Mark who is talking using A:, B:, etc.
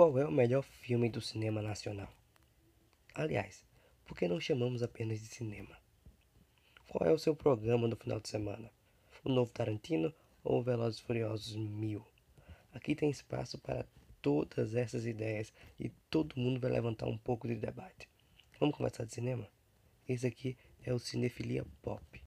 A: Qual é o melhor filme do cinema nacional? Aliás, por que não chamamos apenas de cinema? Qual é o seu programa no final de semana? O novo Tarantino ou Velozes Furiosos Mil? Aqui tem espaço para todas essas ideias e todo mundo vai levantar um pouco de debate. Vamos conversar de cinema? Esse aqui é o Cinefilia Pop.